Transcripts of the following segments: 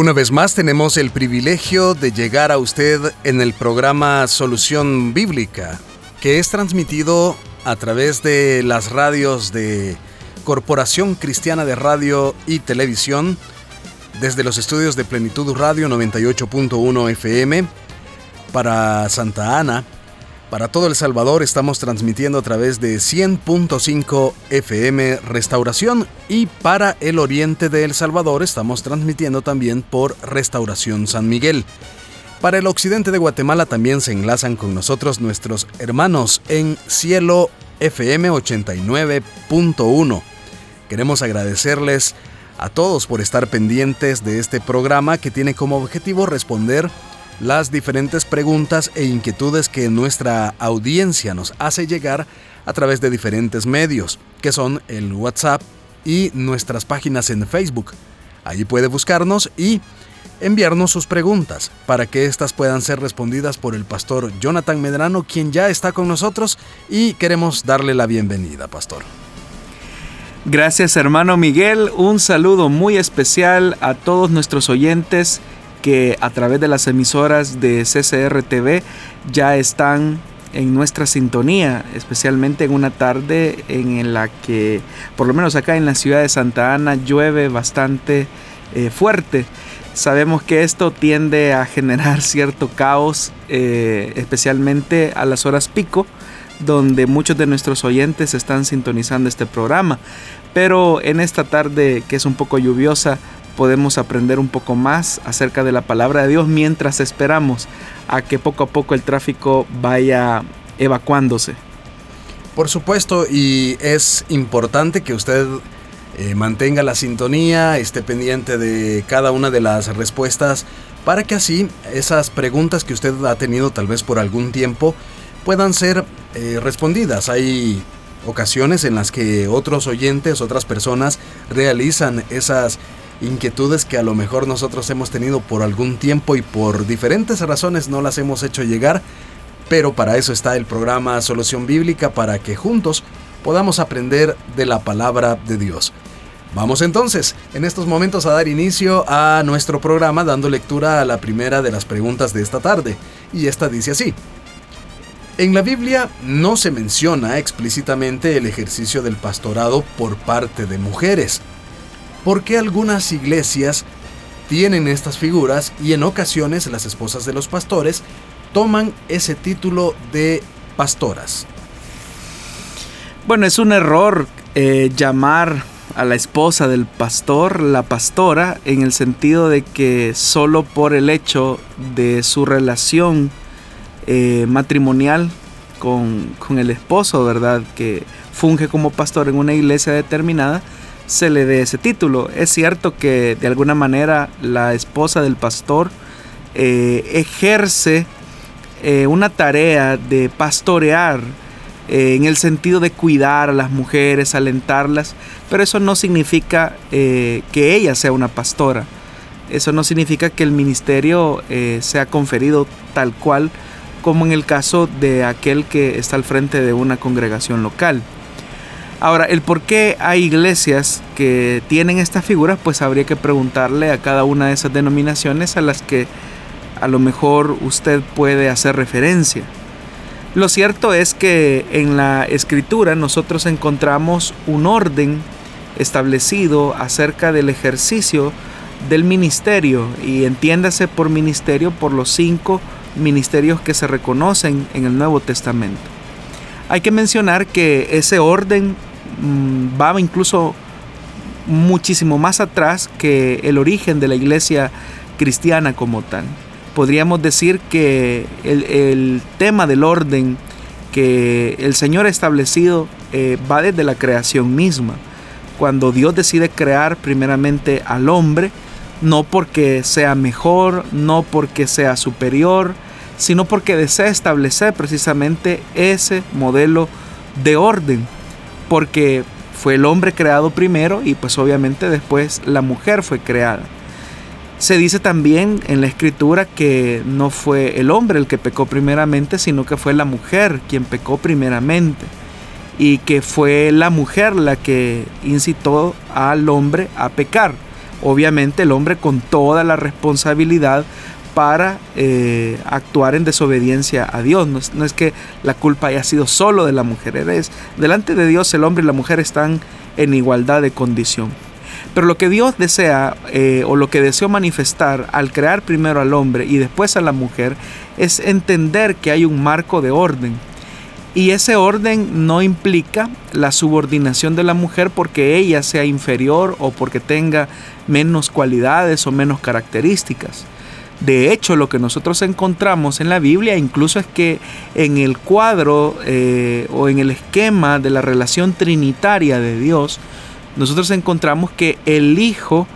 Una vez más tenemos el privilegio de llegar a usted en el programa Solución Bíblica, que es transmitido a través de las radios de Corporación Cristiana de Radio y Televisión, desde los estudios de Plenitud Radio 98.1 FM para Santa Ana, para todo El Salvador estamos transmitiendo a través de 100.5 FM Restauración y para el oriente de El Salvador estamos transmitiendo también por Restauración San Miguel. Para el occidente de Guatemala también se enlazan con nosotros nuestros hermanos en Cielo FM 89.1. Queremos agradecerles a todos por estar pendientes de este programa que tiene como objetivo responder las diferentes preguntas e inquietudes que nuestra audiencia nos hace llegar a través de diferentes medios, que son el WhatsApp y nuestras páginas en Facebook. Allí puede buscarnos y enviarnos sus preguntas para que éstas puedan ser respondidas por el pastor Jonathan Medrano, quien ya está con nosotros y queremos darle la bienvenida, pastor. Gracias hermano Miguel, un saludo muy especial a todos nuestros oyentes que a través de las emisoras de CCR TV ya están en nuestra sintonía, especialmente en una tarde en la que, por lo menos acá en la ciudad de Santa Ana, llueve bastante eh, fuerte. Sabemos que esto tiende a generar cierto caos, eh, especialmente a las horas pico, donde muchos de nuestros oyentes están sintonizando este programa. Pero en esta tarde que es un poco lluviosa, podemos aprender un poco más acerca de la palabra de Dios mientras esperamos a que poco a poco el tráfico vaya evacuándose. Por supuesto, y es importante que usted eh, mantenga la sintonía, esté pendiente de cada una de las respuestas, para que así esas preguntas que usted ha tenido tal vez por algún tiempo puedan ser eh, respondidas. Hay ocasiones en las que otros oyentes, otras personas realizan esas inquietudes que a lo mejor nosotros hemos tenido por algún tiempo y por diferentes razones no las hemos hecho llegar, pero para eso está el programa Solución Bíblica, para que juntos podamos aprender de la palabra de Dios. Vamos entonces, en estos momentos a dar inicio a nuestro programa dando lectura a la primera de las preguntas de esta tarde, y esta dice así. En la Biblia no se menciona explícitamente el ejercicio del pastorado por parte de mujeres, por qué algunas iglesias tienen estas figuras y en ocasiones las esposas de los pastores toman ese título de pastoras. Bueno, es un error eh, llamar a la esposa del pastor la pastora en el sentido de que solo por el hecho de su relación eh, matrimonial con, con el esposo, ¿verdad? Que funge como pastor en una iglesia determinada, se le dé ese título. Es cierto que de alguna manera la esposa del pastor eh, ejerce eh, una tarea de pastorear eh, en el sentido de cuidar a las mujeres, alentarlas, pero eso no significa que ella sea una pastora. Eso no significa que el ministerio sea conferido tal cual como en el caso de aquel que está al frente de una congregación local. Ahora, el por qué hay iglesias que tienen estas figuras, pues habría que preguntarle a cada una de esas denominaciones a las que a lo mejor usted puede hacer referencia. Lo cierto es que en la escritura nosotros encontramos un orden establecido acerca del ejercicio del ministerio y entiéndase por ministerio por los cinco ministerios que se reconocen en el Nuevo Testamento. Hay que mencionar que ese orden va incluso muchísimo más atrás que el origen de la iglesia cristiana como tal. Podríamos decir que el, tema del orden que el Señor ha establecido eh, va desde la creación misma. Cuando Dios decide crear primeramente al hombre, no porque sea mejor, no porque sea superior, sino porque desea establecer precisamente ese modelo de orden, porque fue el hombre creado primero y pues obviamente después la mujer fue creada. Se dice también en la escritura que no fue el hombre el que pecó primeramente, sino que fue la mujer quien pecó primeramente. Y que fue la mujer la que incitó al hombre a pecar. Obviamente el hombre con toda la responsabilidad para eh, actuar en desobediencia a Dios. No es, que la culpa haya sido solo de la mujer. Eres, delante de Dios el hombre y la mujer están en igualdad de condición. Pero lo que Dios desea eh, o lo que deseó manifestar al crear primero al hombre y después a la mujer es entender que hay un marco de orden. Y ese orden no implica la subordinación de la mujer porque ella sea inferior o porque tenga menos cualidades o menos características. De hecho, lo que nosotros encontramos en la Biblia incluso es que en el cuadro eh, o en el esquema de la relación trinitaria de Dios, nosotros encontramos que el Hijo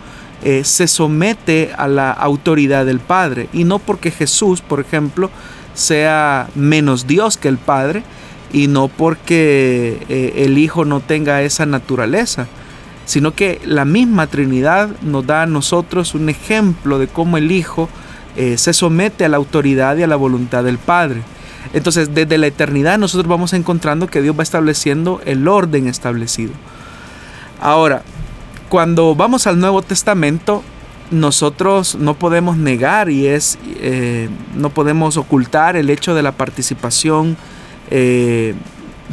eh, se somete a la autoridad del Padre. Y no porque Jesús, por ejemplo, sea menos Dios que el Padre, y no porque eh, el Hijo no tenga esa naturaleza, sino que la misma Trinidad nos da a nosotros un ejemplo de cómo el Hijo eh, se somete a la autoridad y a la voluntad del Padre. Entonces, desde la eternidad nosotros vamos encontrando que Dios va estableciendo el orden establecido. Ahora, cuando vamos al Nuevo Testamento, nosotros no podemos negar y es, eh, no podemos ocultar el hecho de la participación eh,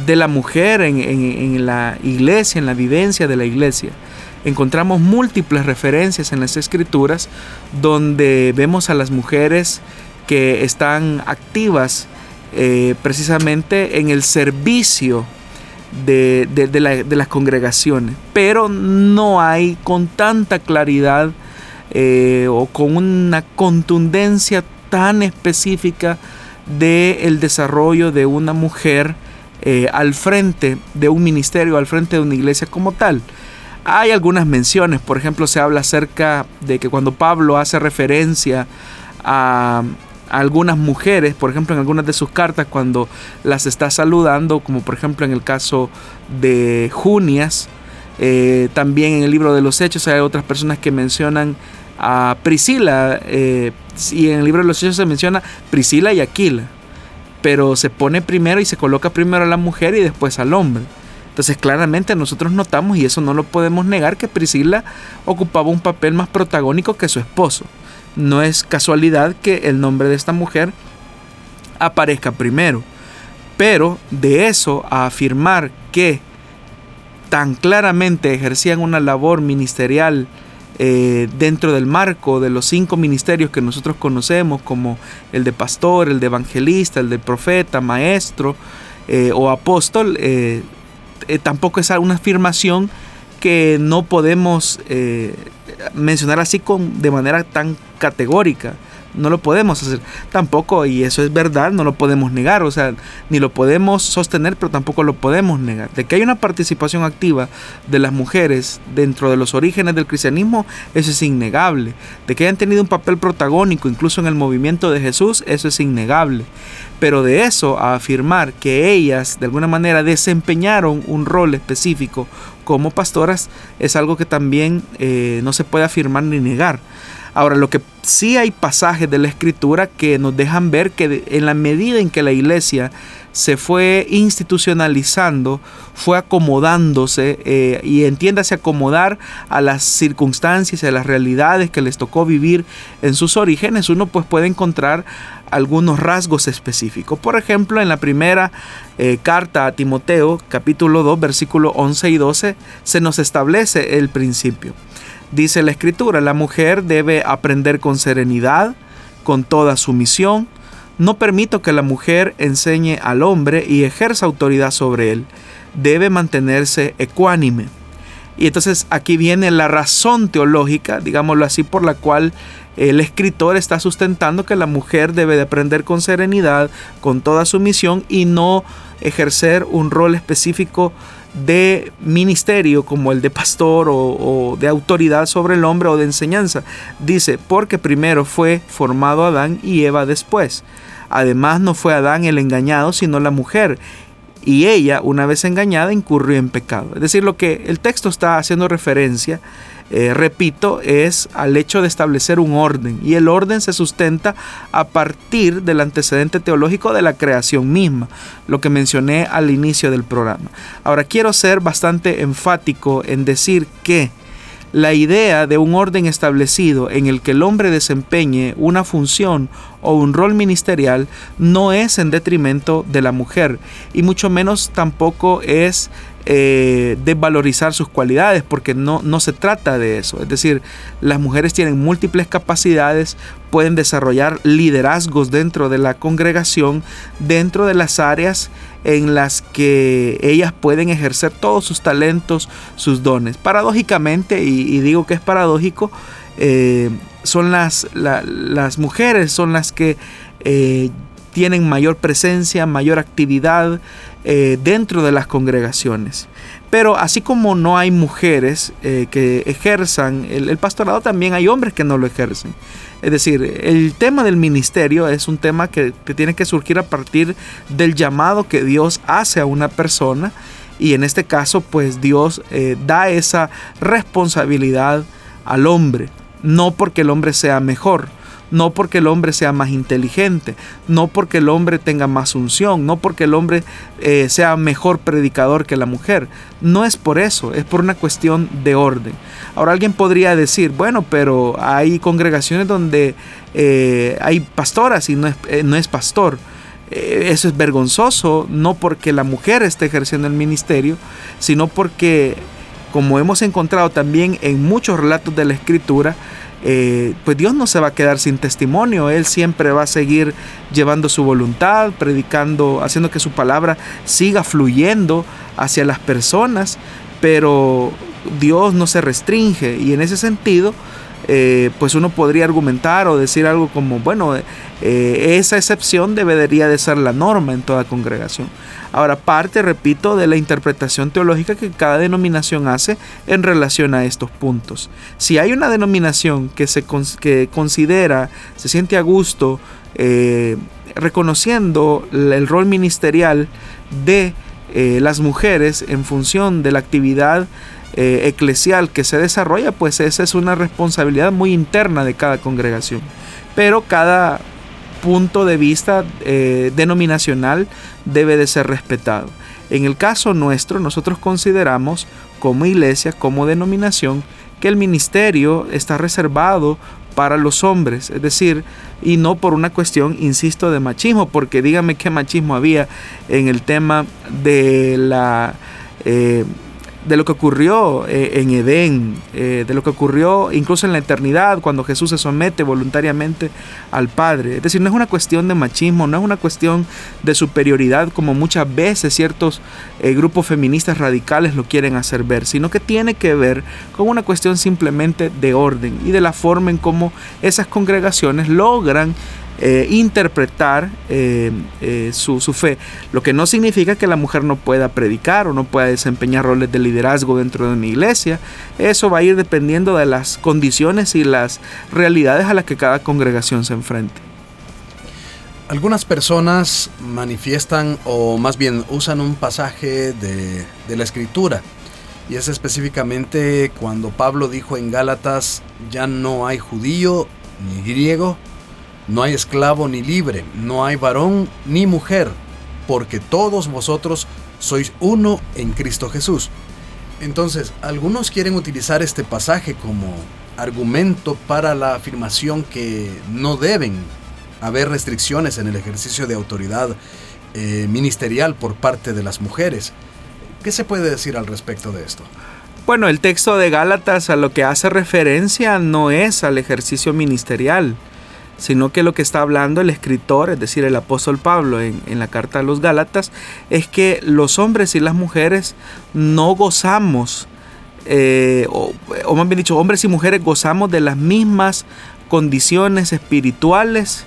de la mujer en, en, la iglesia, en la vivencia de la iglesia. Encontramos múltiples referencias en las escrituras donde vemos a las mujeres que están activas eh, precisamente en el servicio de, las congregaciones, pero no hay con tanta claridad eh, o con una contundencia tan específica del el desarrollo de una mujer eh, al frente de un ministerio, al frente de una iglesia como tal. Hay algunas menciones, por ejemplo, se habla acerca de que cuando Pablo hace referencia a, algunas mujeres, por ejemplo en algunas de sus cartas cuando las está saludando, como por ejemplo en el caso de Junias, eh, también en el libro de los Hechos hay otras personas que mencionan a Priscila, eh, y en el libro de los Hechos se menciona Priscila y Aquila, pero se pone primero y se coloca primero a la mujer y después al hombre. Entonces claramente nosotros notamos, y eso no lo podemos negar, que Priscila ocupaba un papel más protagónico que su esposo. No es casualidad que el nombre de esta mujer aparezca primero. Pero de eso a afirmar que tan claramente ejercían una labor ministerial eh, dentro del marco de los cinco ministerios que nosotros conocemos, como el de pastor, el de evangelista, el de profeta, maestro eh, o apóstol, eh, tampoco es una afirmación que no podemos mencionar así con, de manera tan categórica. No lo podemos hacer tampoco, y eso es verdad, no lo podemos negar, o sea, ni lo podemos sostener, pero tampoco lo podemos negar. De que hay una participación activa de las mujeres dentro de los orígenes del cristianismo, eso es innegable. De que hayan tenido un papel protagónico incluso en el movimiento de Jesús, eso es innegable. Pero de eso a afirmar que ellas de alguna manera desempeñaron un rol específico como pastoras es algo que también eh, no se puede afirmar ni negar. Ahora, lo que sí hay pasajes de la escritura que nos dejan ver que en la medida en que la iglesia se fue institucionalizando, fue acomodándose eh, y entiéndase acomodar a las circunstancias y a las realidades que les tocó vivir en sus orígenes, uno pues puede encontrar algunos rasgos específicos. Por ejemplo, en la primera eh, carta a Timoteo, capítulo 2, versículo 11 y 12, se nos establece el principio. Dice la escritura, la mujer debe aprender con serenidad, con toda sumisión. No permito que la mujer enseñe al hombre y ejerza autoridad sobre él. Debe mantenerse ecuánime. Y entonces aquí viene la razón teológica, digámoslo así, por la cual el escritor está sustentando que la mujer debe de aprender con serenidad, con toda sumisión y no ejercer un rol específico de ministerio como el de pastor o, de autoridad sobre el hombre o de enseñanza. Dice, porque primero fue formado Adán y Eva después. Además no fue Adán el engañado, sino la mujer. Y ella, una vez engañada, incurrió en pecado. Es decir, lo que el texto está haciendo referencia eh, repito, es al hecho de establecer un orden. Y el orden se sustenta a partir del antecedente teológico de la creación misma, lo que mencioné al inicio del programa. Ahora quiero ser bastante enfático en decir que la idea de un orden establecido en el que el hombre desempeñe una función o un rol ministerial no es en detrimento de la mujer y mucho menos tampoco es eh, desvalorizar sus cualidades, porque no, no se trata de eso. Es decir, las mujeres tienen múltiples capacidades, pueden desarrollar liderazgos dentro de la congregación, dentro de las áreas en las que ellas pueden ejercer todos sus talentos, sus dones. Paradójicamente, y, digo que es paradójico, eh, son las, las mujeres, son las que eh, tienen mayor presencia, mayor actividad, eh, dentro de las congregaciones. Pero así como no hay mujeres eh, que ejerzan el, pastorado, también hay hombres que no lo ejercen. Es decir, el tema del ministerio es un tema que, tiene que surgir a partir del llamado que Dios hace a una persona y en este caso pues Dios eh, da esa responsabilidad al hombre, no porque el hombre sea mejor, no porque el hombre sea más inteligente, no porque el hombre tenga más unción, no porque el hombre eh, sea mejor predicador que la mujer. No es por eso, es por una cuestión de orden. Ahora alguien podría decir, bueno, pero hay congregaciones donde eh, hay pastoras y no es, eh, no es pastor. Eso es vergonzoso, no porque la mujer esté ejerciendo el ministerio, sino porque, como hemos encontrado también en muchos relatos de la escritura, eh, pues Dios no se va a quedar sin testimonio, Él siempre va a seguir llevando su voluntad, predicando, haciendo que su palabra siga fluyendo hacia las personas, pero Dios no se restringe y en ese sentido, eh, pues uno podría argumentar o decir algo como, bueno, eh, esa excepción debería de ser la norma en toda congregación. Ahora, parte, repito, de la interpretación teológica que cada denominación hace en relación a estos puntos. Si hay una denominación que se que considera, se siente a gusto, eh, reconociendo el rol ministerial de eh, las mujeres en función de la actividad eh, eclesial que se desarrolla, pues esa es una responsabilidad muy interna de cada congregación. Pero cada punto de vista eh, denominacional debe de ser respetado. En el caso nuestro, nosotros consideramos como iglesia, como denominación, que el ministerio está reservado para los hombres, es decir, y no por una cuestión, insisto, de machismo, porque dígame qué machismo había en el tema de la eh, de lo que ocurrió eh, en Edén, eh, de lo que ocurrió incluso en la eternidad cuando Jesús se somete voluntariamente al Padre. Es decir, no es una cuestión de machismo, no es una cuestión de superioridad como muchas veces ciertos eh, grupos feministas radicales lo quieren hacer ver, sino que tiene que ver con una cuestión simplemente de orden y de la forma en cómo esas congregaciones logran eh, interpretar eh, eh, su, fe. Lo que no significa que la mujer no pueda predicar o no pueda desempeñar roles de liderazgo dentro de una iglesia. Eso va a ir dependiendo de las condiciones y las realidades a las que cada congregación se enfrente. Algunas personas manifiestan o más bien usan un pasaje de, de la escritura y es específicamente cuando Pablo dijo en Gálatas, ya no hay judío ni griego, no hay esclavo ni libre, no hay varón ni mujer, porque todos vosotros sois uno en Cristo Jesús. Entonces, algunos quieren utilizar este pasaje como argumento para la afirmación que no deben haber restricciones en el ejercicio de autoridad eh, ministerial por parte de las mujeres. ¿Qué se puede decir al respecto de esto? Bueno, el texto de Gálatas a lo que hace referencia no es al ejercicio ministerial, sino que lo que está hablando el escritor, es decir, el apóstol Pablo en, la carta a los Gálatas, es que los hombres y las mujeres no gozamos, eh, o, más bien dicho, hombres y mujeres gozamos de las mismas condiciones espirituales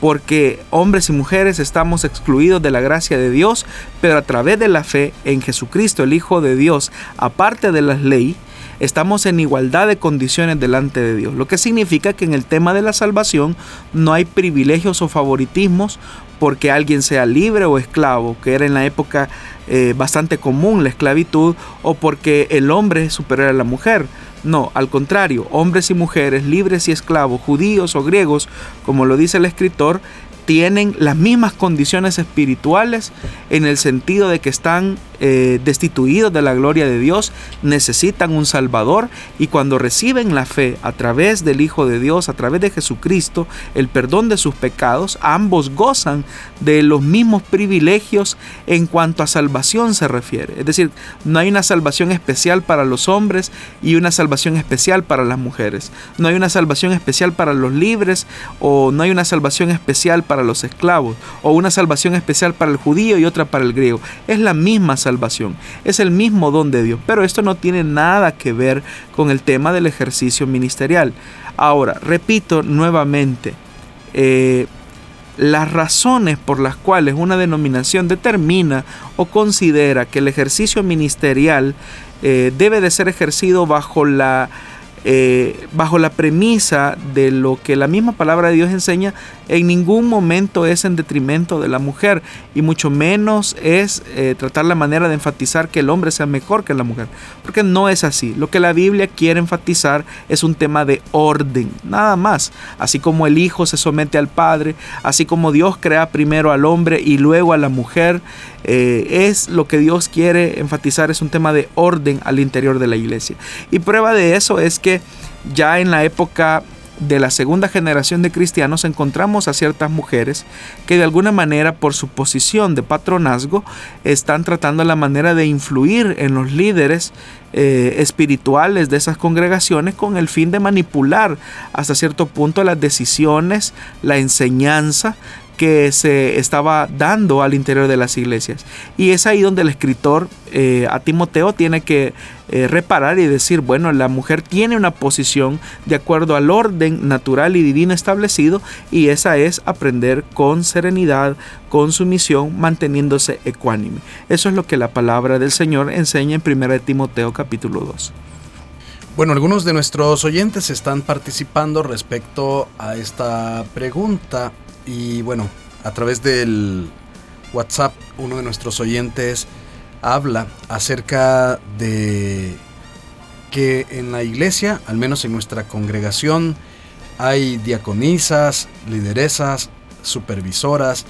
porque hombres y mujeres estamos excluidos de la gracia de Dios, pero a través de la fe en Jesucristo, el Hijo de Dios, aparte de la ley, estamos en igualdad de condiciones delante de Dios. Lo que significa que en el tema de la salvación no hay privilegios o favoritismos porque alguien sea libre o esclavo, que era en la época eh, bastante común la esclavitud, o porque el hombre es superior a la mujer. No, al contrario, hombres y mujeres, libres y esclavos, judíos o griegos, como lo dice el escritor, tienen las mismas condiciones espirituales en el sentido de que están eh, destituidos de la gloria de Dios, necesitan un Salvador y cuando reciben la fe a través del Hijo de Dios, a través de Jesucristo, el perdón de sus pecados, ambos gozan de los mismos privilegios en cuanto a salvación se refiere. Es decir, no hay una salvación especial para los hombres y una salvación especial para las mujeres. No hay una salvación especial para los libres o no hay una salvación especial para los esclavos o una salvación especial para el judío y otra para el griego. Es la misma salvación. Es el mismo don de Dios, pero esto no tiene nada que ver con el tema del ejercicio ministerial. Ahora, repito nuevamente, eh, las razones por las cuales una denominación determina o considera que el ejercicio ministerial eh, debe de ser ejercido bajo la eh, bajo la premisa de lo que la misma palabra de Dios enseña, en ningún momento es en detrimento de la mujer y mucho menos es eh, tratar la manera de enfatizar que el hombre sea mejor que la mujer, porque no es así. Lo que la Biblia quiere enfatizar es un tema de orden, nada más. Así como el Hijo se somete al Padre, así como Dios crea primero al hombre y luego a la mujer, eh, es lo que Dios quiere enfatizar, es un tema de orden al interior de la iglesia. Y prueba de eso es que ya en la época de la segunda generación de cristianos encontramos a ciertas mujeres que de alguna manera por su posición de patronazgo están tratando la manera de influir en los líderes eh, espirituales de esas congregaciones con el fin de manipular hasta cierto punto las decisiones, la enseñanza que se estaba dando al interior de las iglesias. Y es ahí donde el escritor eh, a Timoteo tiene que eh, reparar y decir, bueno, la mujer tiene una posición de acuerdo al orden natural y divino establecido y esa es aprender con serenidad, con sumisión, manteniéndose ecuánime. Eso es lo que la palabra del Señor enseña en 1 Timoteo capítulo 2. Bueno, algunos de nuestros oyentes están participando respecto a esta pregunta y bueno, a través del WhatsApp, uno de nuestros oyentes habla acerca de que en la iglesia, al menos en nuestra congregación, hay diaconisas, lideresas, supervisoras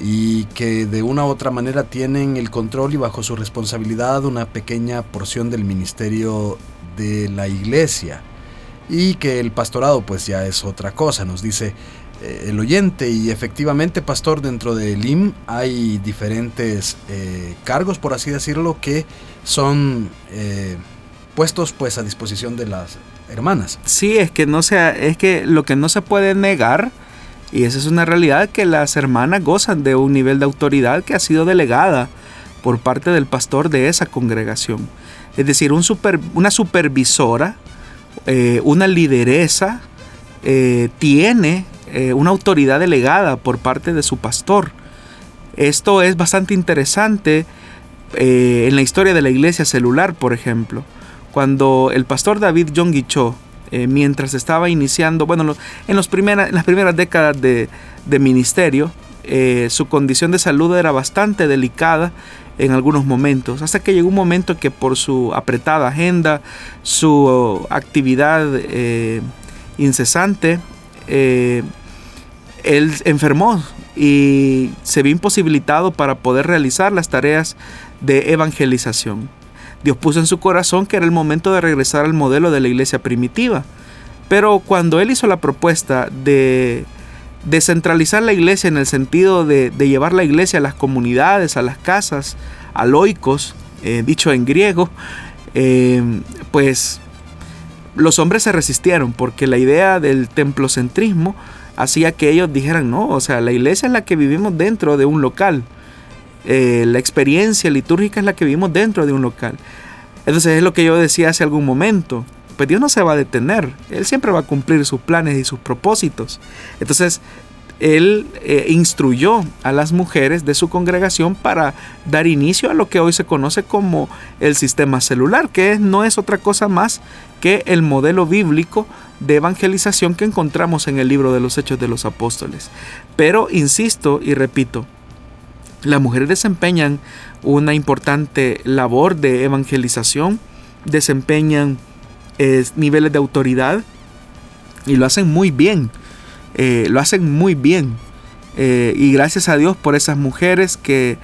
y que de una u otra manera tienen el control y bajo su responsabilidad una pequeña porción del ministerio de la iglesia. Y que el pastorado pues ya es otra cosa, nos dice eh, el oyente y efectivamente, pastor, dentro del IM hay diferentes eh, cargos, por así decirlo, que son eh, puestos pues a disposición de las hermanas. Sí, es que no es que lo que no se puede negar y esa es una realidad que las hermanas gozan de un nivel de autoridad que ha sido delegada por parte del pastor de esa congregación. Es decir, un super, una supervisora, una lideresa, tiene eh, una autoridad delegada por parte de su pastor. Esto es bastante interesante eh, en la historia de la iglesia celular, por ejemplo. Cuando el pastor David John Cho, eh, mientras estaba iniciando, bueno, en, los en las primeras décadas de, ministerio, su condición de salud era bastante delicada en algunos momentos, hasta que llegó un momento que por su apretada agenda, su actividad incesante, él enfermó y se vio imposibilitado para poder realizar las tareas de evangelización. Dios puso en su corazón que era el momento de regresar al modelo de la iglesia primitiva. Pero cuando él hizo la propuesta de descentralizar la iglesia en el sentido de, llevar la iglesia a las comunidades, a las casas, a loicos, eh, dicho en griego, eh, pues los hombres se resistieron porque la idea del templocentrismo hacía que ellos dijeran, no, o sea, la iglesia es la que vivimos dentro de un local. Eh, la experiencia litúrgica es la que vivimos dentro de un local. Entonces es lo que yo decía hace algún momento. Pues Dios no se va a detener. Él siempre va a cumplir sus planes y sus propósitos. Entonces, él eh, instruyó a las mujeres de su congregación para dar inicio a lo que hoy se conoce como el sistema celular, que no es otra cosa más que el modelo bíblico de evangelización que encontramos en el libro de los Hechos de los Apóstoles. Pero insisto y repito, las mujeres desempeñan una importante labor de evangelización, desempeñan eh, niveles de autoridad y lo hacen muy bien eh, lo hacen muy bien. Eh, y gracias a Dios por esas mujeres que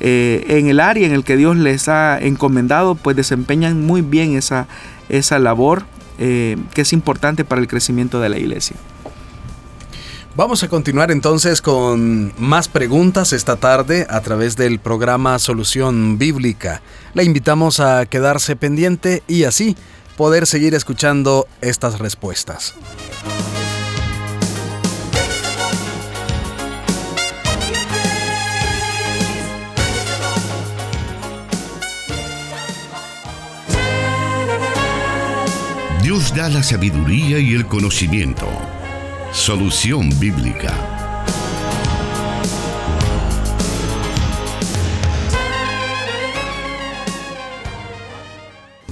en el área en el que Dios les ha encomendado, pues desempeñan muy bien esa, esa labor que es importante para el crecimiento de la iglesia. Vamos a continuar entonces con más preguntas esta tarde a través del programa Solución Bíblica. La invitamos a quedarse pendiente y así poder seguir escuchando estas respuestas. Dios da la sabiduría y el conocimiento. Solución bíblica.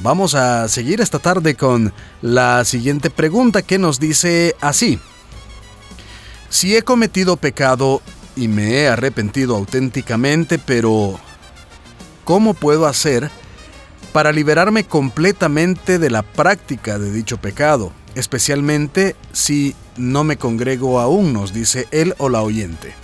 Vamos a seguir esta tarde con la siguiente pregunta que nos dice así. Si he cometido pecado y me he arrepentido auténticamente, pero ¿cómo puedo hacer para liberarme completamente de la práctica de dicho pecado, especialmente si no me congrego aún, nos dice él o la oyente.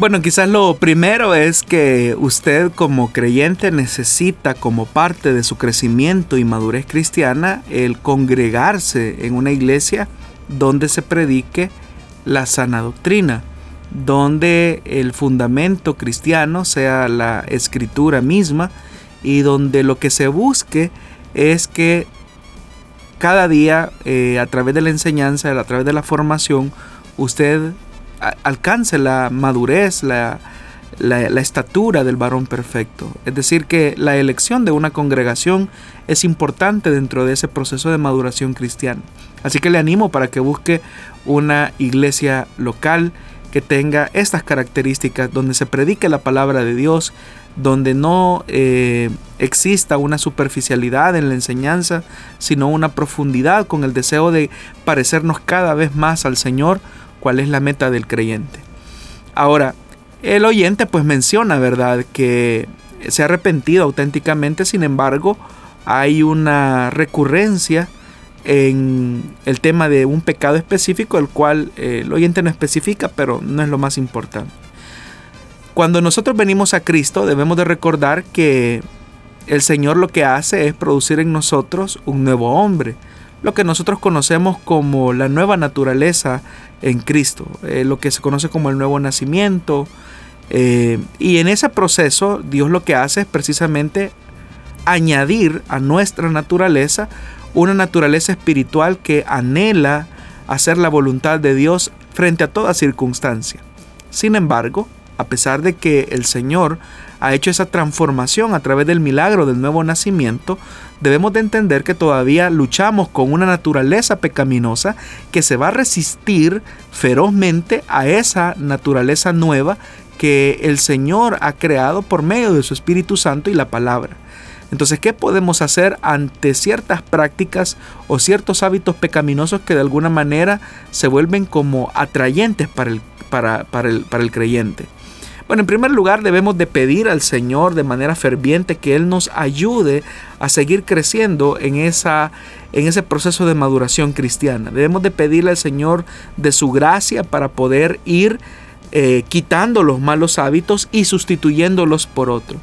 Bueno, quizás lo primero es que usted como creyente necesita como parte de su crecimiento y madurez cristiana el congregarse en una iglesia donde se predique la sana doctrina, donde el fundamento cristiano sea la escritura misma, y donde lo que se busque es que cada día eh, a través de la enseñanza, a través de la formación, usted alcance la madurez, la, la, estatura del varón perfecto. Es decir, que la elección de una congregación es importante dentro de ese proceso de maduración cristiana. Así que le animo para que busque una iglesia local que tenga estas características, donde se predique la palabra de Dios, donde no eh, exista una superficialidad en la enseñanza, sino una profundidad con el deseo de parecernos cada vez más al Señor, cuál es la meta del creyente. Ahora, el oyente pues menciona, ¿verdad?, que se ha arrepentido auténticamente, sin embargo, hay una recurrencia en el tema de un pecado específico, el cual eh, el oyente no especifica, pero no es lo más importante. Cuando nosotros venimos a Cristo debemos de recordar que el Señor lo que hace es producir en nosotros un nuevo hombre, lo que nosotros conocemos como la nueva naturaleza en Cristo, eh, lo que se conoce como el nuevo nacimiento. Eh, y en ese proceso Dios lo que hace es precisamente añadir a nuestra naturaleza una naturaleza espiritual que anhela hacer la voluntad de Dios frente a toda circunstancia. Sin embargo, a pesar de que el Señor ha hecho esa transformación a través del milagro del nuevo nacimiento, debemos de entender que todavía luchamos con una naturaleza pecaminosa que se va a resistir ferozmente a esa naturaleza nueva que el Señor ha creado por medio de su Espíritu Santo y la palabra. Entonces, ¿qué podemos hacer ante ciertas prácticas o ciertos hábitos pecaminosos que de alguna manera se vuelven como atrayentes para el, para, el, para el creyente? Bueno, en primer lugar debemos de pedir al Señor de manera ferviente que Él nos ayude a seguir creciendo en, esa, en ese proceso de maduración cristiana. Debemos de pedirle al Señor de su gracia para poder ir eh, quitando los malos hábitos y sustituyéndolos por otro.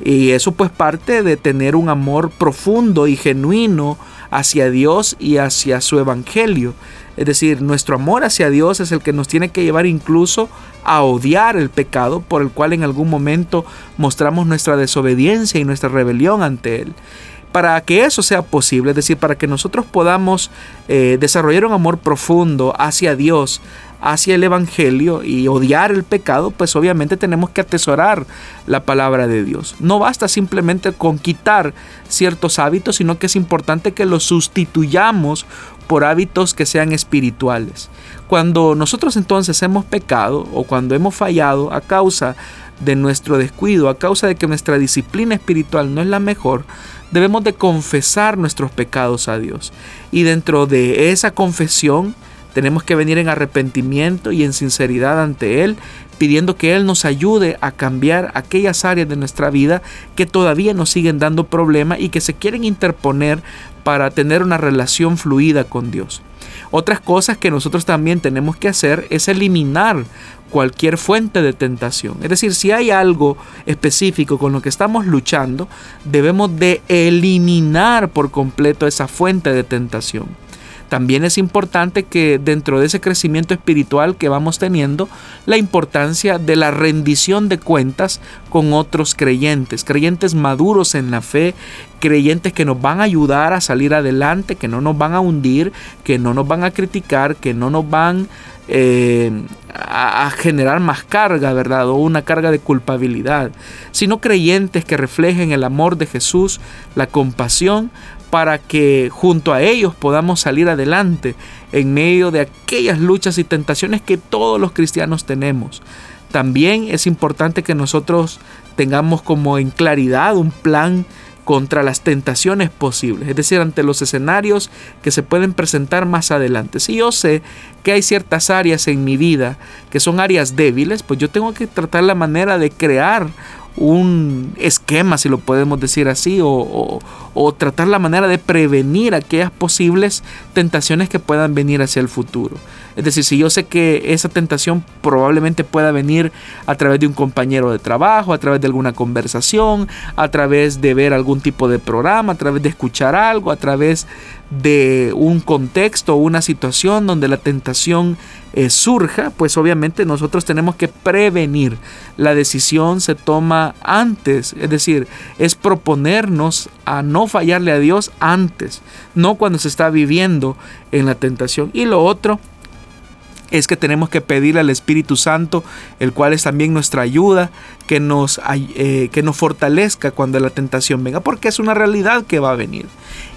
Y eso pues parte de tener un amor profundo y genuino hacia Dios y hacia su evangelio. Es decir, nuestro amor hacia Dios es el que nos tiene que llevar incluso a odiar el pecado por el cual en algún momento mostramos nuestra desobediencia y nuestra rebelión ante Él. Para que eso sea posible, es decir, para que nosotros podamos eh, desarrollar un amor profundo hacia Dios, hacia el Evangelio y odiar el pecado, pues obviamente tenemos que atesorar la palabra de Dios. No basta simplemente con quitar ciertos hábitos, sino que es importante que los sustituyamos por hábitos que sean espirituales. Cuando nosotros entonces hemos pecado o cuando hemos fallado a causa de nuestro descuido, a causa de que nuestra disciplina espiritual no es la mejor, debemos de confesar nuestros pecados a Dios. Y dentro de esa confesión tenemos que venir en arrepentimiento y en sinceridad ante Él, pidiendo que Él nos ayude a cambiar aquellas áreas de nuestra vida que todavía nos siguen dando problemas y que se quieren interponer para tener una relación fluida con Dios. Otras cosas que nosotros también tenemos que hacer es eliminar cualquier fuente de tentación. Es decir, si hay algo específico con lo que estamos luchando, debemos de eliminar por completo esa fuente de tentación. También es importante que dentro de ese crecimiento espiritual que vamos teniendo, la importancia de la rendición de cuentas con otros creyentes, creyentes maduros en la fe, creyentes que nos van a ayudar a salir adelante, que no nos van a hundir, que no nos van a criticar, que no nos van eh, a, a, generar más carga, ¿verdad? O una carga de culpabilidad, sino creyentes que reflejen el amor de Jesús, la compasión, para que junto a ellos podamos salir adelante en medio de aquellas luchas y tentaciones que todos los cristianos tenemos. También es importante que nosotros tengamos como en claridad un plan contra las tentaciones posibles, es decir, ante los escenarios que se pueden presentar más adelante. Si yo sé que hay ciertas áreas en mi vida que son áreas débiles, pues yo tengo que tratar la manera de crear un esquema, si lo podemos decir así, o, tratar la manera de prevenir aquellas posibles tentaciones que puedan venir hacia el futuro. Es decir, si yo sé que esa tentación probablemente pueda venir a través de un compañero de trabajo, a través de alguna conversación, a través de ver algún tipo de programa, a través de escuchar algo, a través de un contexto o una situación donde la tentación eh, surja, pues obviamente nosotros tenemos que prevenir. La decisión se toma antes, es decir, es proponernos a no fallarle a Dios antes, no cuando se está viviendo en la tentación. Y lo otro es que tenemos que pedirle al Espíritu Santo, el cual es también nuestra ayuda, que nos, eh, que nos fortalezca cuando la tentación venga, porque es una realidad que va a venir.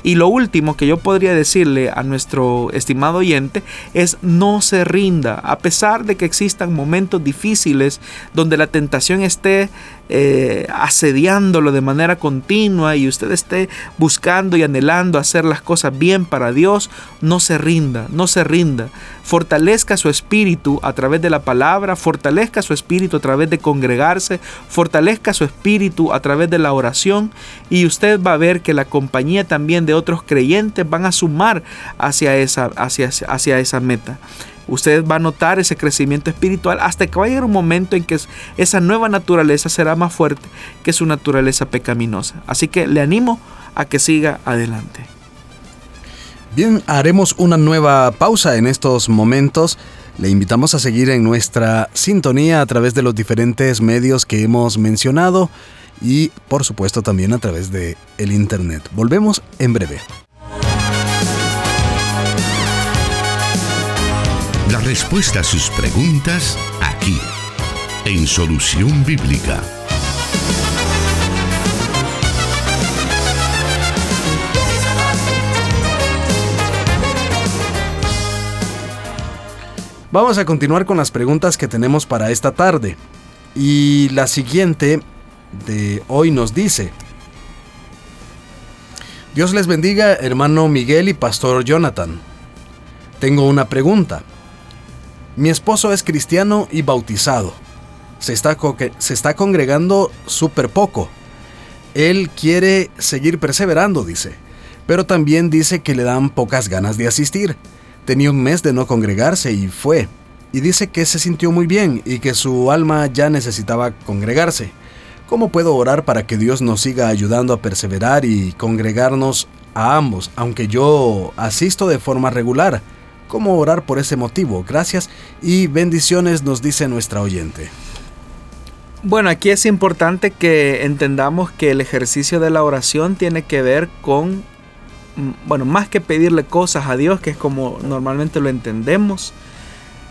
Y lo último que yo podría decirle a nuestro estimado oyente es no se rinda, a pesar de que existan momentos difíciles donde la tentación esté eh, asediándolo de manera continua y usted esté buscando y anhelando hacer las cosas bien para Dios, no se rinda, no se rinda. Fortalezca su espíritu a través de la palabra, fortalezca su espíritu a través de congregarse, fortalezca su espíritu a través de la oración y usted va a ver que la compañía también de otros creyentes van a sumar hacia esa, hacia, hacia esa meta. Usted va a notar ese crecimiento espiritual hasta que va a llegar un momento en que esa nueva naturaleza será más fuerte que su naturaleza pecaminosa. Así que le animo a que siga adelante. Bien, haremos una nueva pausa en estos momentos. Le invitamos a seguir en nuestra sintonía a través de los diferentes medios que hemos mencionado y por supuesto también a través de el internet. Volvemos en breve. La respuesta a sus preguntas aquí, en Solución Bíblica. Vamos a continuar con las preguntas que tenemos para esta tarde. Y la siguiente de hoy nos dice, Dios les bendiga hermano Miguel y pastor Jonathan. Tengo una pregunta. Mi esposo es cristiano y bautizado. Se está, se está congregando súper poco. Él quiere seguir perseverando, dice, pero también dice que le dan pocas ganas de asistir. Tenía un mes de no congregarse y fue. Y dice que se sintió muy bien y que su alma ya necesitaba congregarse. ¿Cómo puedo orar para que Dios nos siga ayudando a perseverar y congregarnos a ambos, aunque yo asisto de forma regular? ¿Cómo orar por ese motivo? Gracias y bendiciones nos dice nuestra oyente. Bueno, aquí es importante que entendamos que el ejercicio de la oración tiene que ver con bueno, más que pedirle cosas a Dios, que es como normalmente lo entendemos,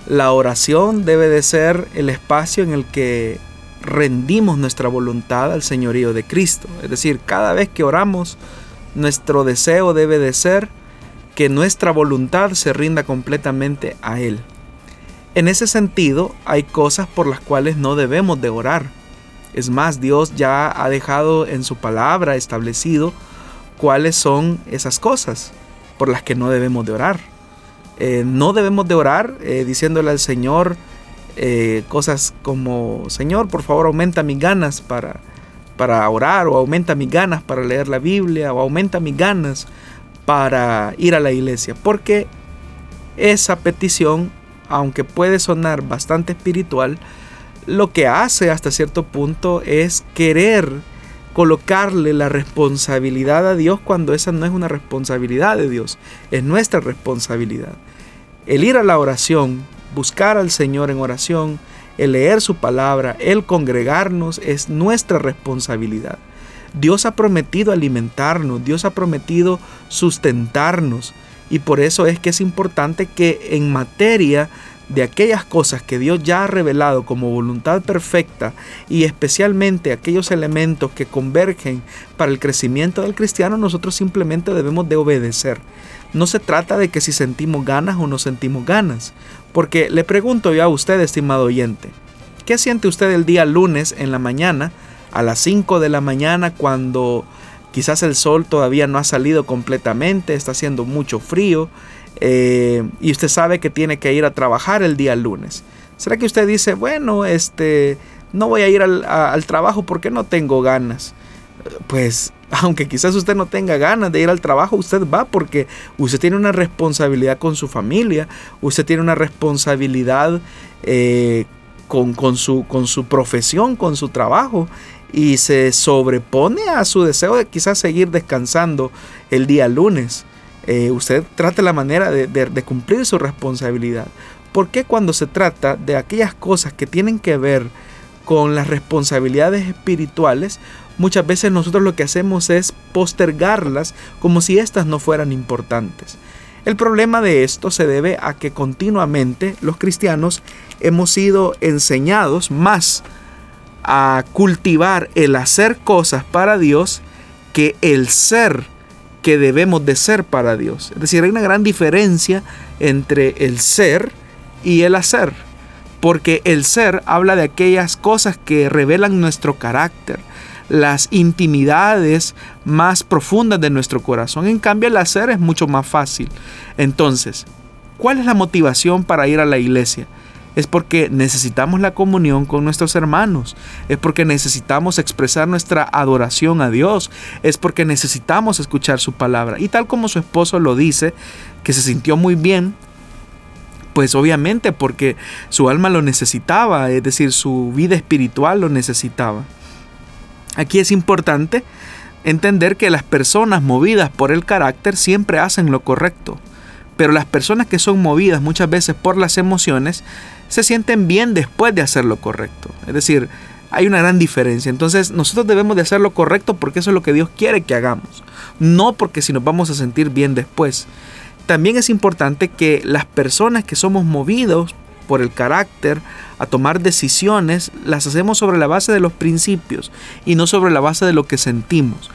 La oración debe de ser el espacio en el que rendimos nuestra voluntad al señorío de Cristo. Es decir, cada vez que oramos, nuestro deseo debe de ser que nuestra voluntad se rinda completamente a Él. En ese sentido, hay cosas por las cuales no debemos de orar. Es más, Dios ya ha dejado en su palabra establecido cuáles son esas cosas por las que no debemos de orar. Eh, no debemos de orar eh, diciéndole al Señor eh, cosas como, Señor, por favor aumenta mis ganas para, para orar o aumenta mis ganas para leer la Biblia o aumenta mis ganas para ir a la iglesia. Porque esa petición, aunque puede sonar bastante espiritual, lo que hace hasta cierto punto es querer colocarle la responsabilidad a Dios cuando esa no es una responsabilidad de Dios, es nuestra responsabilidad. El ir a la oración, buscar al Señor en oración, el leer su palabra, el congregarnos es nuestra responsabilidad. Dios ha prometido alimentarnos, Dios ha prometido sustentarnos y por eso es que es importante que en materia de aquellas cosas que Dios ya ha revelado como voluntad perfecta y especialmente aquellos elementos que convergen para el crecimiento del cristiano, nosotros simplemente debemos de obedecer. No se trata de que si sentimos ganas o no sentimos ganas, porque le pregunto yo a usted, estimado oyente, ¿qué siente usted el día lunes en la mañana, a las 5 de la mañana, cuando quizás el sol todavía no ha salido completamente, está haciendo mucho frío, eh, y usted sabe que tiene que ir a trabajar el día lunes. ¿Será que usted dice, bueno, este, no voy a ir al, trabajo porque no tengo ganas? Pues aunque quizás usted no tenga ganas de ir al trabajo, usted va porque usted tiene una responsabilidad con su familia, usted tiene una responsabilidad eh, con, con, su, con su profesión, con su trabajo, y se sobrepone a su deseo de quizás seguir descansando el día lunes. Eh, usted trata la manera de, de cumplir su responsabilidad. ¿Por qué cuando se trata de aquellas cosas que tienen que ver con las responsabilidades espirituales, muchas veces nosotros lo que hacemos es postergarlas como si éstas no fueran importantes. El problema de esto se debe a que continuamente los cristianos hemos sido enseñados más a cultivar el hacer cosas para Dios que el ser que debemos de ser para Dios. Es decir, hay una gran diferencia entre el ser y el hacer, porque el ser habla de aquellas cosas que revelan nuestro carácter, las intimidades más profundas de nuestro corazón. En cambio, el hacer es mucho más fácil. Entonces, ¿cuál es la motivación para ir a la iglesia? Es porque necesitamos la comunión con nuestros hermanos. Es porque necesitamos expresar nuestra adoración a Dios. Es porque necesitamos escuchar su palabra. Y tal como su esposo lo dice, que se sintió muy bien, pues obviamente porque su alma lo necesitaba, es decir, su vida espiritual lo necesitaba. Aquí es importante entender que las personas movidas por el carácter siempre hacen lo correcto, pero las personas que son movidas muchas veces por las emociones se sienten bien después de hacer lo correcto. Es decir, hay una gran diferencia. Entonces nosotros debemos de hacer lo correcto porque eso es lo que Dios quiere que hagamos, no porque si nos vamos a sentir bien después. También es importante que las personas que somos movidos por el carácter, a tomar decisiones, las hacemos sobre la base de los principios y no sobre la base de lo que sentimos.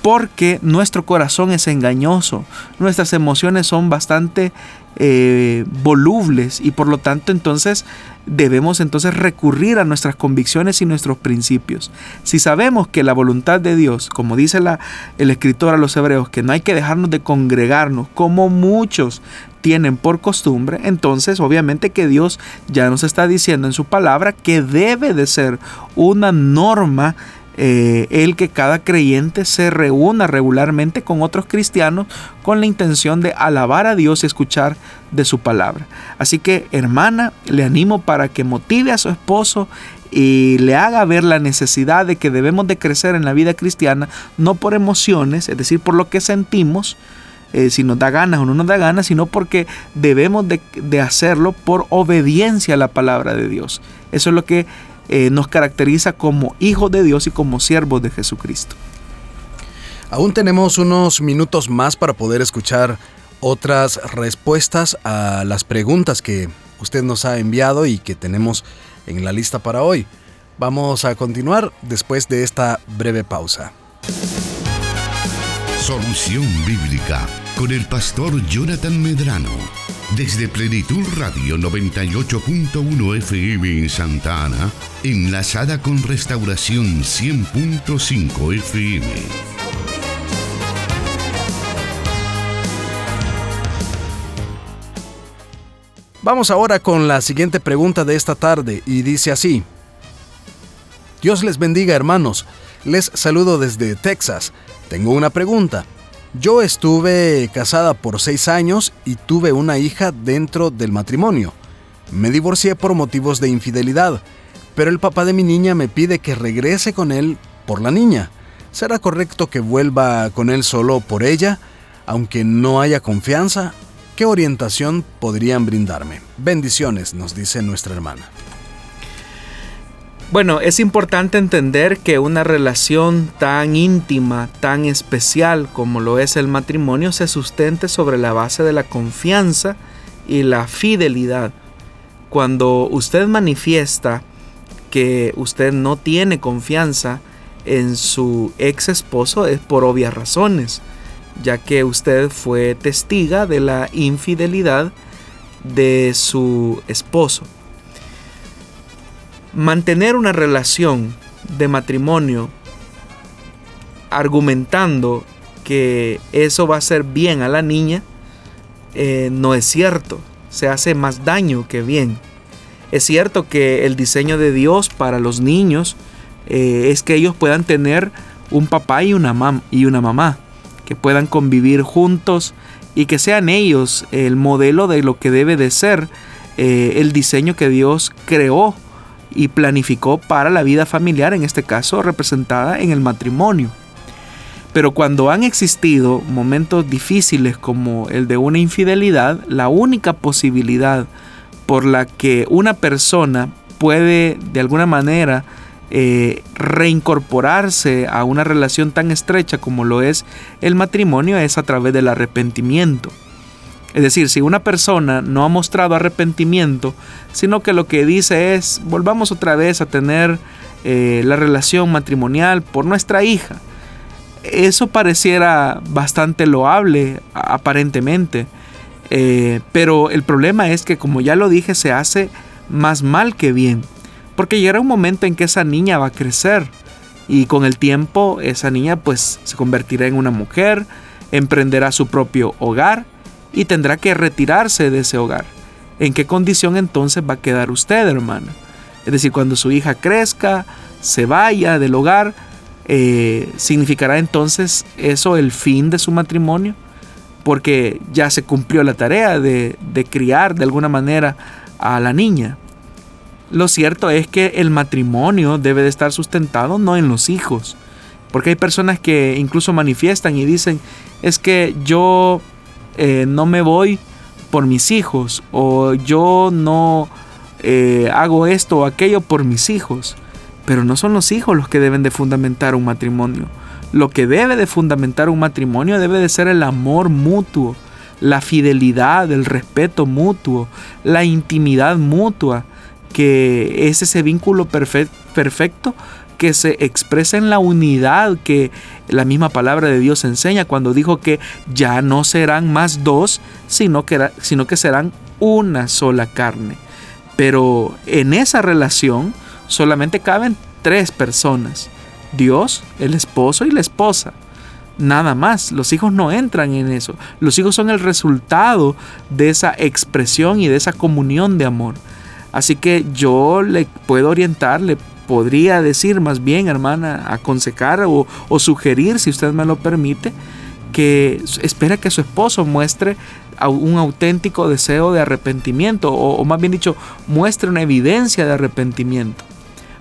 Porque nuestro corazón es engañoso, nuestras emociones son bastante eh, volubles y por lo tanto entonces debemos entonces recurrir a nuestras convicciones y nuestros principios. Si sabemos que la voluntad de Dios, como dice la, el escritor a los hebreos, que no hay que dejarnos de congregarnos como muchos tienen por costumbre, entonces obviamente que Dios ya nos está diciendo en su palabra que debe de ser una norma eh, el que cada creyente se reúna regularmente con otros cristianos con la intención de alabar a Dios y escuchar de su palabra. Así que hermana, le animo para que motive a su esposo y le haga ver la necesidad de que debemos de crecer en la vida cristiana, no por emociones, es decir, por lo que sentimos, eh, si nos da ganas o no nos da ganas, sino porque debemos de, de, hacerlo por obediencia a la palabra de Dios. Eso es lo que eh, nos caracteriza como hijos de Dios y como siervos de Jesucristo. Aún tenemos unos minutos más para poder escuchar otras respuestas a las preguntas que usted nos ha enviado y que tenemos en la lista para hoy. Vamos a continuar después de esta breve pausa. Solución Bíblica con el pastor Jonathan Medrano. Desde Plenitud Radio 98.1 FM en Santa Ana, enlazada con Restauración 100.5 FM. Vamos ahora con la siguiente pregunta de esta tarde y dice así. Dios les bendiga hermanos, les saludo desde Texas. Tengo una pregunta. Yo estuve casada por seis años y tuve una hija dentro del matrimonio. Me divorcié por motivos de infidelidad, pero el papá de mi niña me pide que regrese con él por la niña. ¿Será correcto que vuelva con él solo por ella, aunque no haya confianza? ¿Qué orientación podrían brindarme? Bendiciones, nos dice nuestra hermana. Bueno, es importante entender que una relación tan íntima, tan especial como lo es el matrimonio, se sustente sobre la base de la confianza y la fidelidad. Cuando usted manifiesta que usted no tiene confianza en su ex esposo es por obvias razones ya que usted fue testiga de la infidelidad de su esposo. Mantener una relación de matrimonio argumentando que eso va a ser bien a la niña eh, no es cierto. Se hace más daño que bien. Es cierto que el diseño de Dios para los niños eh, es que ellos puedan tener un papá y una, y una mamá que puedan convivir juntos y que sean ellos el modelo de lo que debe de ser eh, el diseño que Dios creó y planificó para la vida familiar, en este caso representada en el matrimonio. Pero cuando han existido momentos difíciles como el de una infidelidad, la única posibilidad por la que una persona puede de alguna manera eh, reincorporarse a una relación tan estrecha como lo es el matrimonio es a través del arrepentimiento. Es decir, si una persona no ha mostrado arrepentimiento, sino que lo que dice es, volvamos otra vez a tener eh, la relación matrimonial por nuestra hija, eso pareciera bastante loable aparentemente. Eh, pero el problema es que, como ya lo dije, se hace más mal que bien. Porque llegará un momento en que esa niña va a crecer y con el tiempo esa niña pues se convertirá en una mujer, emprenderá su propio hogar y tendrá que retirarse de ese hogar. ¿En qué condición entonces va a quedar usted, hermana? Es decir, cuando su hija crezca, se vaya del hogar, eh, ¿significará entonces eso el fin de su matrimonio? Porque ya se cumplió la tarea de criar de alguna manera a la niña. Lo cierto es que el matrimonio debe de estar sustentado no en los hijos. Porque hay personas que incluso manifiestan y dicen, es que yo eh, no me voy por mis hijos o yo no eh, hago esto o aquello por mis hijos. Pero no son los hijos los que deben de fundamentar un matrimonio. Lo que debe de fundamentar un matrimonio debe de ser el amor mutuo, la fidelidad, el respeto mutuo, la intimidad mutua, que es ese vínculo perfecto que se expresa en la unidad que la misma palabra de Dios enseña cuando dijo que ya no serán más dos, sino que, sino que serán una sola carne. Pero en esa relación solamente caben tres personas, Dios, el esposo y la esposa. Nada más, los hijos no entran en eso. Los hijos son el resultado de esa expresión y de esa comunión de amor. Así que yo le puedo orientar, le podría decir más bien, hermana, aconsejar o, sugerir, si usted me lo permite, que espera que su esposo muestre un auténtico deseo de arrepentimiento, o, más bien dicho, muestre una evidencia de arrepentimiento.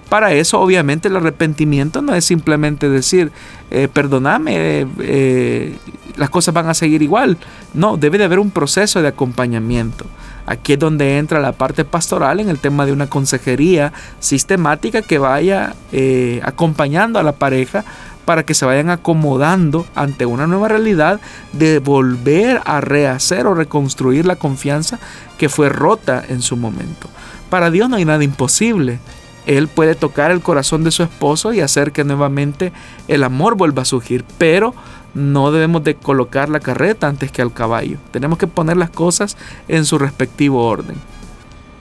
Para eso, obviamente, el arrepentimiento no es simplemente decir, eh, perdóname, eh, las cosas van a seguir igual. No, debe de haber un proceso de acompañamiento. Aquí es donde entra la parte pastoral en el tema de una consejería sistemática que vaya eh, acompañando a la pareja para que se vayan acomodando ante una nueva realidad de volver a rehacer o reconstruir la confianza que fue rota en su momento. Para Dios no hay nada imposible. Él puede tocar el corazón de su esposo y hacer que nuevamente el amor vuelva a surgir, pero no debemos de colocar la carreta antes que al caballo. Tenemos que poner las cosas en su respectivo orden.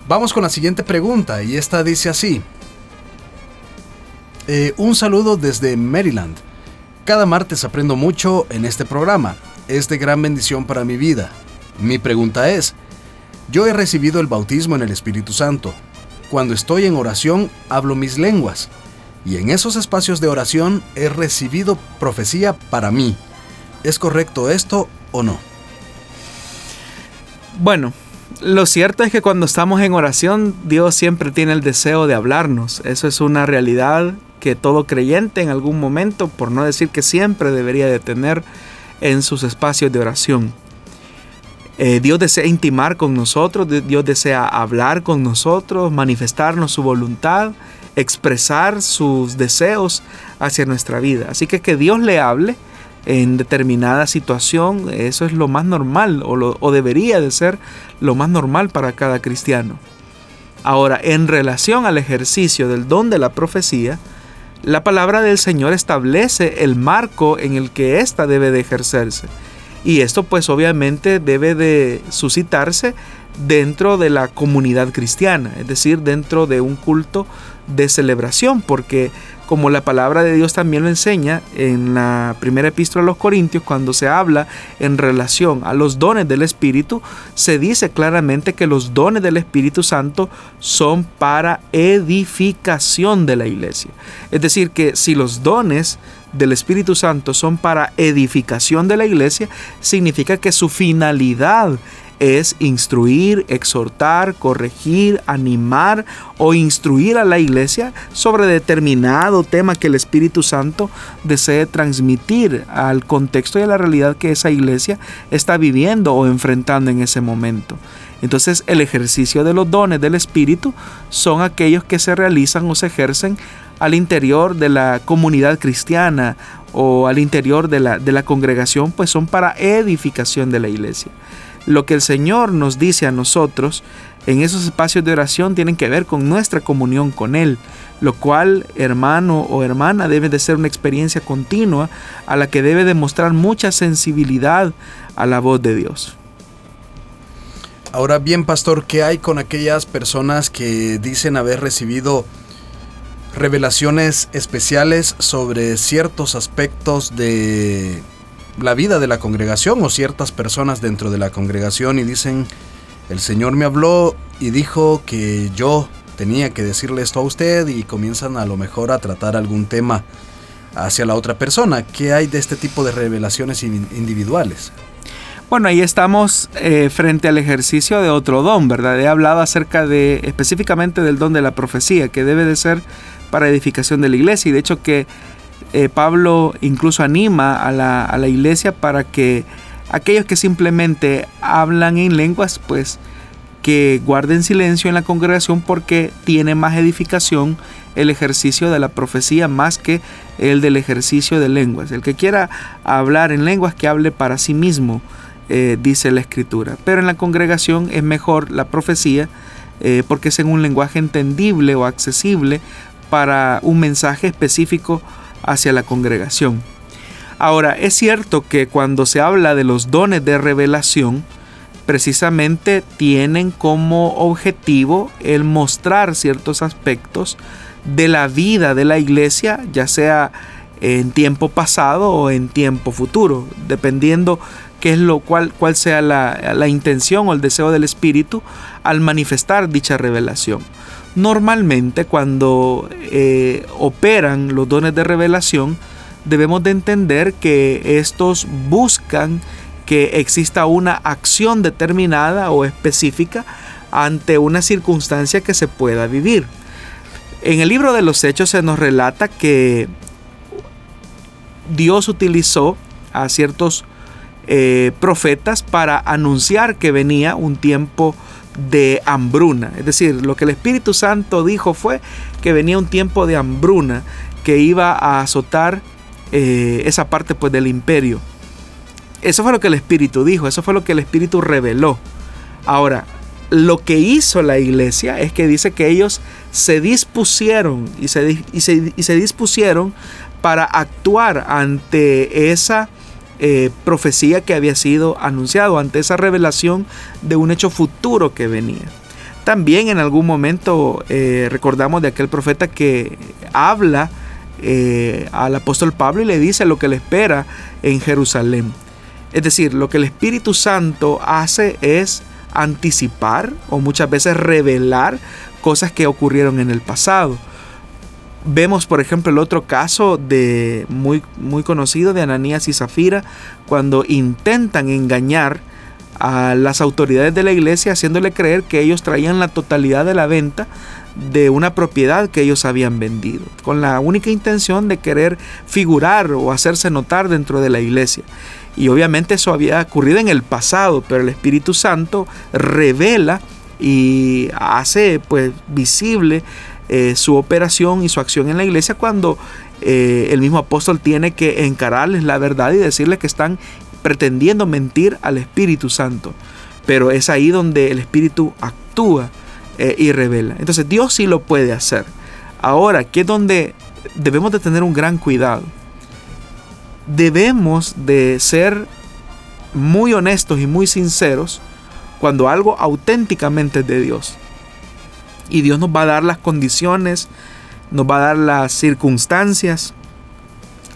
Vamos con la siguiente pregunta y esta dice así. Eh, un saludo desde Maryland. Cada martes aprendo mucho en este programa. Es de gran bendición para mi vida. Mi pregunta es, yo he recibido el bautismo en el Espíritu Santo. Cuando estoy en oración hablo mis lenguas. Y en esos espacios de oración he recibido profecía para mí. ¿Es correcto esto o no? Bueno, lo cierto es que cuando estamos en oración, Dios siempre tiene el deseo de hablarnos. Eso es una realidad que todo creyente en algún momento, por no decir que siempre, debería de tener en sus espacios de oración. Eh, Dios desea intimar con nosotros, Dios desea hablar con nosotros, manifestarnos su voluntad, expresar sus deseos hacia nuestra vida. Así que que Dios le hable en determinada situación, eso es lo más normal o, debería de ser lo más normal para cada cristiano. Ahora, en relación al ejercicio del don de la profecía, la palabra del Señor establece el marco en el que ésta debe de ejercerse. Y esto pues obviamente debe de suscitarse dentro de la comunidad cristiana, es decir, dentro de un culto de celebración, porque como la palabra de Dios también lo enseña en la primera epístola a los Corintios, cuando se habla en relación a los dones del Espíritu, se dice claramente que los dones del Espíritu Santo son para edificación de la iglesia. Es decir, que si los dones del Espíritu Santo son para edificación de la iglesia, significa que su finalidad es instruir, exhortar, corregir, animar o instruir a la iglesia sobre determinado tema que el Espíritu Santo desee transmitir al contexto y a la realidad que esa iglesia está viviendo o enfrentando en ese momento. Entonces el ejercicio de los dones del Espíritu son aquellos que se realizan o se ejercen al interior de la comunidad cristiana o al interior de la, de la congregación, pues son para edificación de la iglesia lo que el Señor nos dice a nosotros en esos espacios de oración tienen que ver con nuestra comunión con Él, lo cual, hermano o hermana, debe de ser una experiencia continua a la que debe demostrar mucha sensibilidad a la voz de Dios. Ahora bien, pastor, ¿qué hay con aquellas personas que dicen haber recibido revelaciones especiales sobre ciertos aspectos de la vida de la congregación o ciertas personas dentro de la congregación y dicen, el Señor me habló y dijo que yo tenía que decirle esto a usted y comienzan a lo mejor a tratar algún tema hacia la otra persona. ¿Qué hay de este tipo de revelaciones individuales? Bueno, ahí estamos eh, frente al ejercicio de otro don, ¿verdad? He hablado acerca de específicamente del don de la profecía, que debe de ser para edificación de la iglesia y de hecho que eh, Pablo incluso anima a la, a la, iglesia para que aquellos que simplemente hablan en lenguas, pues que guarden silencio en la congregación porque tiene más edificación el ejercicio de la profecía más que el del ejercicio de lenguas. El que quiera hablar en lenguas, que hable para sí mismo, eh, dice la escritura. Pero en la congregación es mejor la profecía eh, porque es en un lenguaje entendible o accesible para un mensaje específico hacia la congregación. Ahora, es cierto que cuando se habla de los dones de revelación, precisamente tienen como objetivo el mostrar ciertos aspectos de la vida de la iglesia, ya sea en tiempo pasado o en tiempo futuro, dependiendo qué es lo cual, cuál sea la, intención o el deseo del Espíritu al manifestar dicha revelación. Normalmente cuando eh, operan los dones de revelación, debemos de entender que estos buscan que exista una acción determinada o específica ante una circunstancia que se pueda vivir. En el libro de los Hechos se nos relata que Dios utilizó a ciertos eh, profetas para anunciar que venía un tiempo de hambruna. Es decir, lo que el Espíritu Santo dijo fue que venía un tiempo de hambruna que iba a azotar eh, esa parte pues del imperio. Eso fue lo que el Espíritu dijo, eso fue lo que el Espíritu reveló. Ahora, lo que hizo la iglesia es que dice que ellos se dispusieron y se, y se, dispusieron para actuar ante esa eh, profecía que había sido anunciado, ante esa revelación de un hecho futuro que venía. También en algún momento eh, recordamos de aquel profeta que habla eh, al apóstol Pablo y le dice lo que le espera en Jerusalén. Es decir, lo que el Espíritu Santo hace es anticipar o muchas veces revelar cosas que ocurrieron en el pasado. Vemos, por ejemplo, el otro caso de muy, muy conocido de Ananías y Zafira cuando intentan engañar a las autoridades de la iglesia haciéndole creer que ellos traían la totalidad de la venta de una propiedad que ellos habían vendido, con la única intención de querer figurar o hacerse notar dentro de la iglesia. Y obviamente eso había ocurrido en el pasado, pero el Espíritu Santo revela y hace pues visible eh, su operación y su acción en la iglesia cuando eh, el mismo apóstol tiene que encararles la verdad y decirles que están pretendiendo mentir al Espíritu Santo. Pero es ahí donde el Espíritu actúa eh, y revela. Entonces Dios sí lo puede hacer. Ahora, aquí es donde debemos de tener un gran cuidado debemos de ser muy honestos y muy sinceros cuando algo auténticamente es de Dios. Y Dios nos va a dar las condiciones, nos va a dar las circunstancias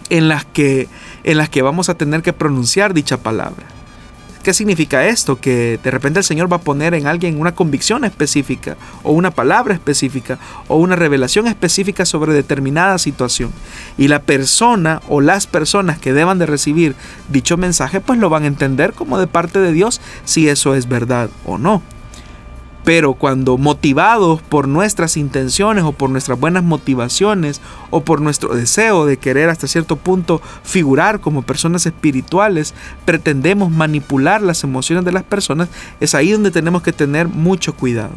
en las que, en las que vamos a tener que pronunciar dicha palabra. ¿Qué significa esto? Que de repente el Señor va a poner en alguien una convicción específica o una palabra específica o una revelación específica sobre determinada situación. Y la persona o las personas que deban de recibir dicho mensaje pues lo van a entender como de parte de Dios si eso es verdad o no. Pero cuando motivados por nuestras intenciones o por nuestras buenas motivaciones o por nuestro deseo de querer hasta cierto punto figurar como personas espirituales, pretendemos manipular las emociones de las personas, es ahí donde tenemos que tener mucho cuidado.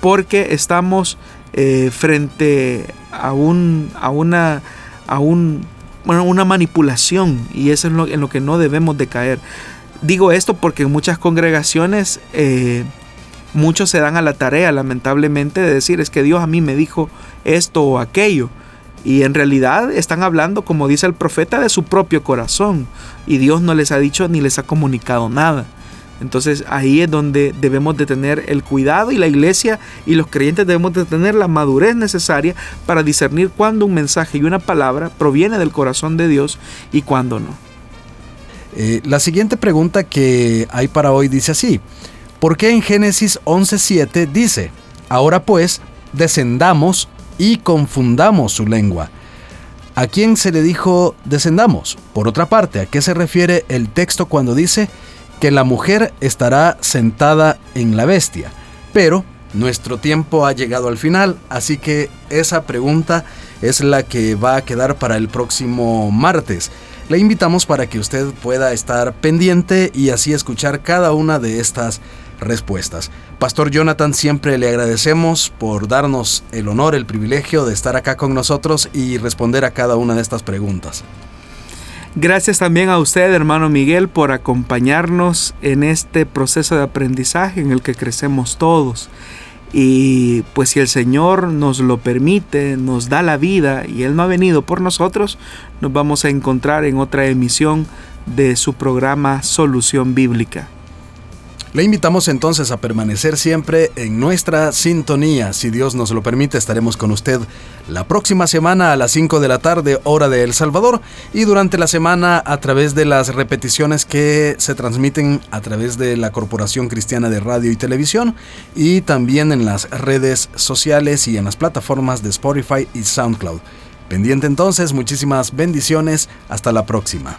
Porque estamos eh, frente a, un, a una, a un, una manipulación y eso es lo, en lo que no debemos de caer. Digo esto porque en muchas congregaciones eh, Muchos se dan a la tarea, lamentablemente, de decir, es que Dios a mí me dijo esto o aquello. Y en realidad están hablando, como dice el profeta, de su propio corazón. Y Dios no les ha dicho ni les ha comunicado nada. Entonces ahí es donde debemos de tener el cuidado y la iglesia y los creyentes debemos de tener la madurez necesaria para discernir cuándo un mensaje y una palabra proviene del corazón de Dios y cuándo no. Eh, la siguiente pregunta que hay para hoy dice así. Porque en Génesis 11:7 dice, ahora pues, descendamos y confundamos su lengua. ¿A quién se le dijo descendamos? Por otra parte, ¿a qué se refiere el texto cuando dice que la mujer estará sentada en la bestia? Pero nuestro tiempo ha llegado al final, así que esa pregunta es la que va a quedar para el próximo martes. Le invitamos para que usted pueda estar pendiente y así escuchar cada una de estas respuestas. Pastor Jonathan, siempre le agradecemos por darnos el honor, el privilegio de estar acá con nosotros y responder a cada una de estas preguntas. Gracias también a usted, hermano Miguel, por acompañarnos en este proceso de aprendizaje en el que crecemos todos. Y pues si el Señor nos lo permite, nos da la vida y Él no ha venido por nosotros, nos vamos a encontrar en otra emisión de su programa Solución Bíblica. Le invitamos entonces a permanecer siempre en nuestra sintonía. Si Dios nos lo permite, estaremos con usted la próxima semana a las 5 de la tarde, hora de El Salvador, y durante la semana a través de las repeticiones que se transmiten a través de la Corporación Cristiana de Radio y Televisión, y también en las redes sociales y en las plataformas de Spotify y SoundCloud. Pendiente entonces, muchísimas bendiciones, hasta la próxima.